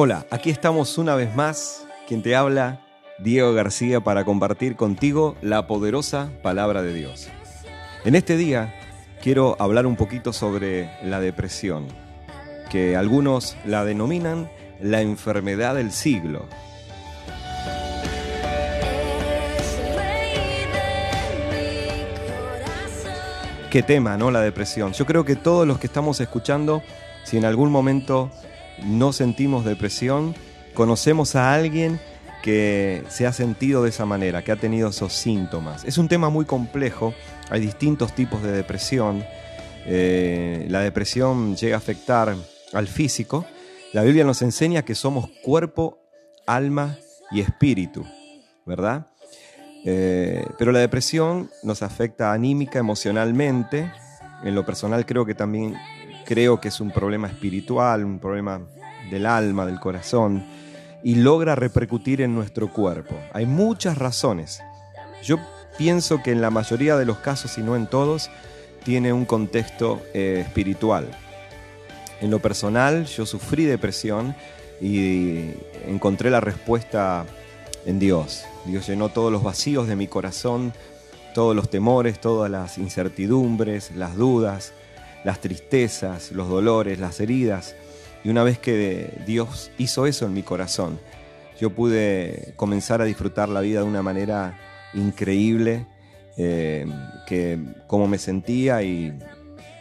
Hola, aquí estamos una vez más. Quien te habla, Diego García, para compartir contigo la poderosa palabra de Dios. En este día quiero hablar un poquito sobre la depresión, que algunos la denominan la enfermedad del siglo. Qué tema, ¿no? La depresión. Yo creo que todos los que estamos escuchando, si en algún momento no sentimos depresión, conocemos a alguien que se ha sentido de esa manera, que ha tenido esos síntomas. Es un tema muy complejo, hay distintos tipos de depresión. Eh, la depresión llega a afectar al físico. La Biblia nos enseña que somos cuerpo, alma y espíritu, ¿verdad? Eh, pero la depresión nos afecta anímica, emocionalmente. En lo personal creo que también creo que es un problema espiritual, un problema del alma, del corazón, y logra repercutir en nuestro cuerpo. Hay muchas razones. Yo pienso que en la mayoría de los casos, y no en todos, tiene un contexto eh, espiritual. En lo personal, yo sufrí depresión y encontré la respuesta en Dios. Dios llenó todos los vacíos de mi corazón, todos los temores, todas las incertidumbres, las dudas, las tristezas, los dolores, las heridas. Y una vez que Dios hizo eso en mi corazón, yo pude comenzar a disfrutar la vida de una manera increíble, eh, que como me sentía y,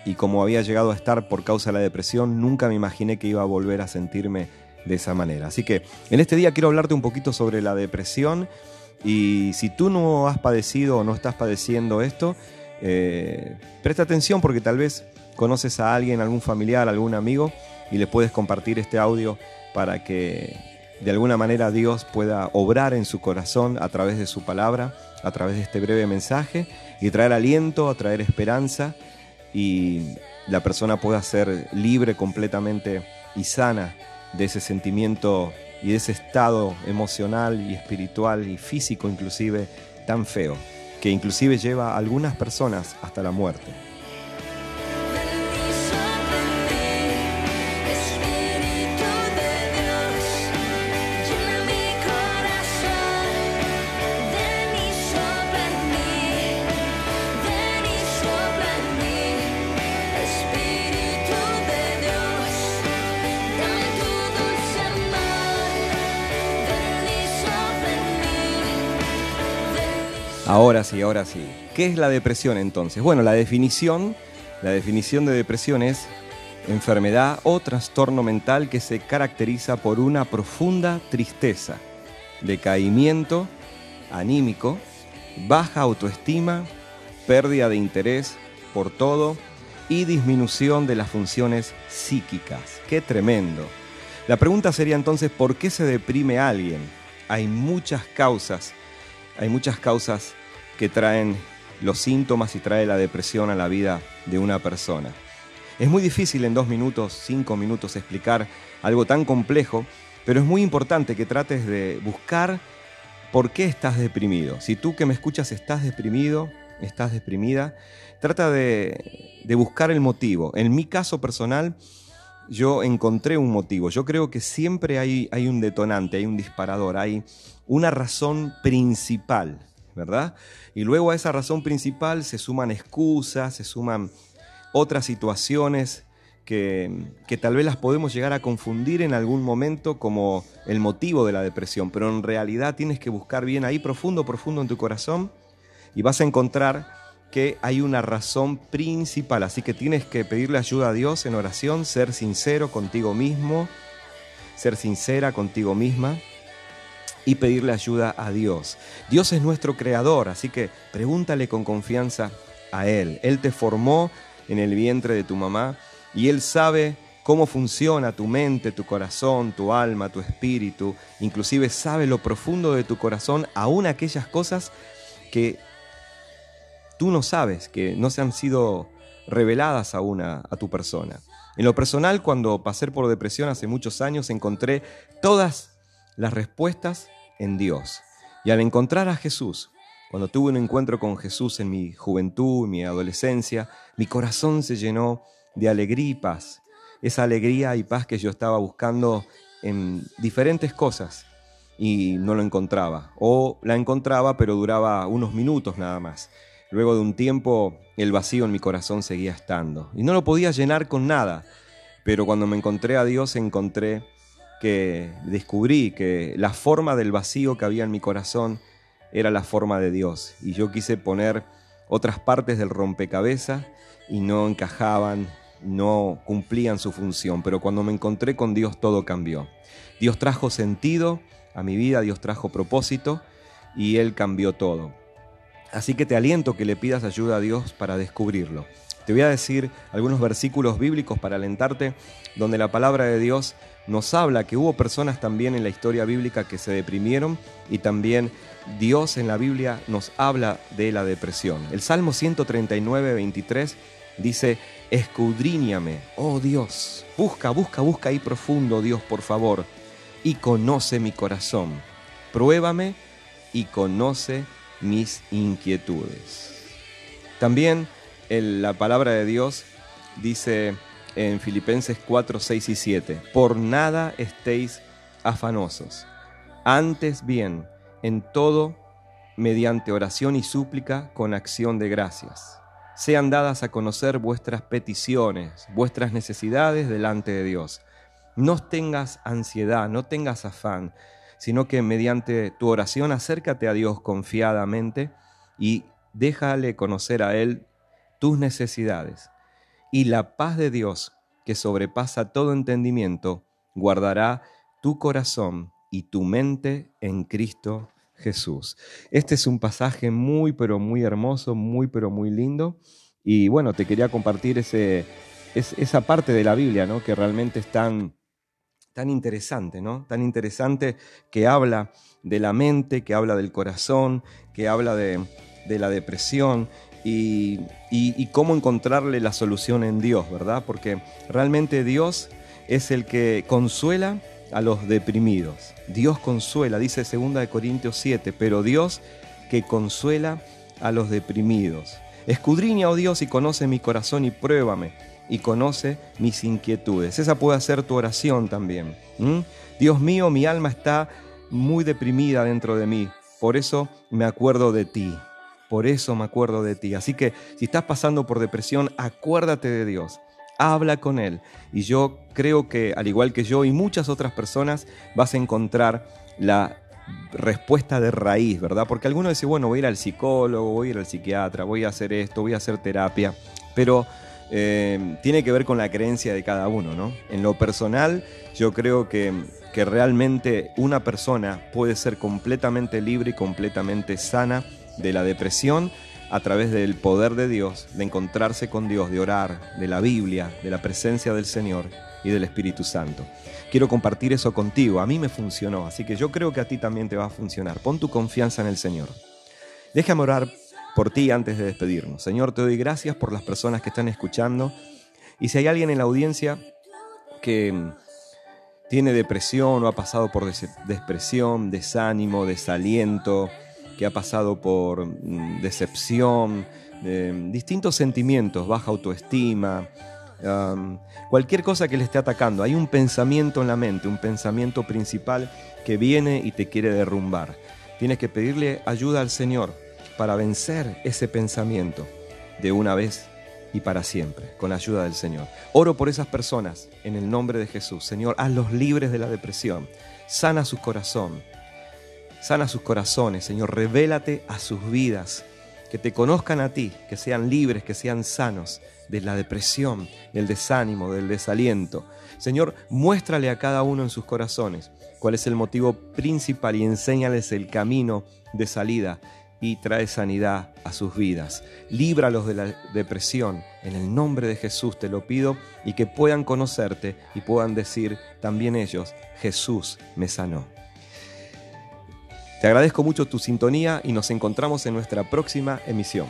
y como había llegado a estar por causa de la depresión, nunca me imaginé que iba a volver a sentirme de esa manera. Así que en este día quiero hablarte un poquito sobre la depresión y si tú no has padecido o no estás padeciendo esto, eh, presta atención porque tal vez conoces a alguien, algún familiar, algún amigo y le puedes compartir este audio para que de alguna manera Dios pueda obrar en su corazón a través de su palabra, a través de este breve mensaje y traer aliento, traer esperanza y la persona pueda ser libre completamente y sana de ese sentimiento y de ese estado emocional y espiritual y físico inclusive tan feo, que inclusive lleva a algunas personas hasta la muerte. Ahora sí, ahora sí. ¿Qué es la depresión entonces? Bueno, la definición, la definición de depresión es enfermedad o trastorno mental que se caracteriza por una profunda tristeza, decaimiento anímico, baja autoestima, pérdida de interés por todo y disminución de las funciones psíquicas. ¡Qué tremendo! La pregunta sería entonces, ¿por qué se deprime alguien? Hay muchas causas hay muchas causas que traen los síntomas y trae la depresión a la vida de una persona. Es muy difícil en dos minutos, cinco minutos explicar algo tan complejo, pero es muy importante que trates de buscar por qué estás deprimido. Si tú que me escuchas estás deprimido, estás deprimida, trata de, buscar el motivo. En mi caso personal, yo encontré un motivo. Yo creo que siempre hay, hay un detonante, hay un disparador, hay una razón principal, ¿verdad? Y luego a esa razón principal se suman excusas, se suman otras situaciones que, que, tal vez las podemos llegar a confundir en algún momento como el motivo de la depresión, pero en realidad tienes que buscar bien ahí profundo, profundo en tu corazón y vas a encontrar que hay una razón principal, así que tienes que pedirle ayuda a Dios en oración, ser sincero contigo mismo, ser sincera contigo misma y pedirle ayuda a Dios. Dios es nuestro creador, así que pregúntale con confianza a Él. Él te formó en el vientre de tu mamá y Él sabe cómo funciona tu mente, tu corazón, tu alma, tu espíritu, inclusive sabe lo profundo de tu corazón, aún aquellas cosas que tú no sabes, que no se han sido reveladas aún a, a tu persona. En lo personal, cuando pasé por depresión hace muchos años, encontré todas las respuestas en Dios. Y al encontrar a Jesús, cuando tuve un encuentro con Jesús en mi juventud, en mi adolescencia, mi corazón se llenó de alegría y paz. Esa alegría y paz que yo estaba buscando en diferentes cosas y no lo encontraba. O la encontraba pero duraba unos minutos nada más. Luego de un tiempo el vacío en mi corazón seguía estando y no lo podía llenar con nada. Pero cuando me encontré a Dios encontré que descubrí que la forma del vacío que había en mi corazón era la forma de Dios. Y yo quise poner otras partes del rompecabezas y no encajaban, no cumplían su función. Pero cuando me encontré con Dios todo cambió. Dios trajo sentido a mi vida, Dios trajo propósito y Él cambió todo. Así que te aliento que le pidas ayuda a Dios para descubrirlo. Te voy a decir algunos versículos bíblicos para alentarte, donde la palabra de Dios nos habla que hubo personas también en la historia bíblica que se deprimieron y también Dios en la Biblia nos habla de la depresión. El Salmo 139, 23 dice, escudriñame, oh Dios, busca, busca, busca ahí profundo, Dios, por favor, y conoce mi corazón. Pruébame y conoce mis inquietudes. También la palabra de Dios dice en Filipenses 4, 6 y 7, por nada estéis afanosos, antes bien, en todo, mediante oración y súplica con acción de gracias. Sean dadas a conocer vuestras peticiones, vuestras necesidades delante de Dios. No tengas ansiedad, no tengas afán, sino que mediante tu oración acércate a Dios confiadamente y déjale conocer a Él tus necesidades. Y la paz de Dios, que sobrepasa todo entendimiento, guardará tu corazón y tu mente en Cristo Jesús. Este es un pasaje muy, pero muy hermoso, muy, pero muy lindo. Y bueno, te quería compartir ese, esa parte de la Biblia, ¿no? Que realmente es tan, tan interesante, ¿no? Tan interesante que habla de la mente, que habla del corazón, que habla de, de la depresión y, cómo encontrarle la solución en Dios, ¿verdad? Porque realmente Dios es el que consuela a los deprimidos. Dios consuela, dice 2 Corintios 7, pero Dios que consuela a los deprimidos. Escudriña, oh Dios, y conoce mi corazón y pruébame y conoce mis inquietudes. Esa puede ser tu oración también. Dios mío, mi alma está muy deprimida dentro de mí, por eso me acuerdo de ti. Por eso me acuerdo de ti. Así que si estás pasando por depresión, acuérdate de Dios. Habla con Él. Y yo creo que, al igual que yo y muchas otras personas, vas a encontrar la respuesta de raíz, ¿verdad? Porque algunos dicen, bueno, voy a ir al psicólogo, voy a ir al psiquiatra, voy a hacer esto, voy a hacer terapia. Pero eh, tiene que ver con la creencia de cada uno, ¿no? En lo personal, yo creo que, que realmente una persona puede ser completamente libre y completamente sana de la depresión a través del poder de Dios, de encontrarse con Dios, de orar, de la Biblia, de la presencia del Señor y del Espíritu Santo. Quiero compartir eso contigo, a mí me funcionó, así que yo creo que a ti también te va a funcionar. Pon tu confianza en el Señor. Déjame orar por ti antes de despedirnos. Señor, te doy gracias por las personas que están escuchando y si hay alguien en la audiencia que tiene depresión o ha pasado por depresión, desánimo, desaliento, que ha pasado por mm, decepción, distintos sentimientos, baja autoestima, cualquier cosa que le esté atacando. Hay un pensamiento en la mente, un pensamiento principal que viene y te quiere derrumbar. Tienes que pedirle ayuda al Señor para vencer ese pensamiento de una vez y para siempre, con la ayuda del Señor. Oro por esas personas en el nombre de Jesús. Señor, hazlos libres de la depresión, sana su corazón, Sana sus corazones, Señor, revélate a sus vidas, que te conozcan a ti, que sean libres, que sean sanos de la depresión, del desánimo, del desaliento. Señor, muéstrale a cada uno en sus corazones cuál es el motivo principal y enséñales el camino de salida y trae sanidad a sus vidas. Líbralos de la depresión. En el nombre de Jesús te lo pido y que puedan conocerte y puedan decir también ellos, Jesús me sanó. Te agradezco mucho tu sintonía y nos encontramos en nuestra próxima emisión.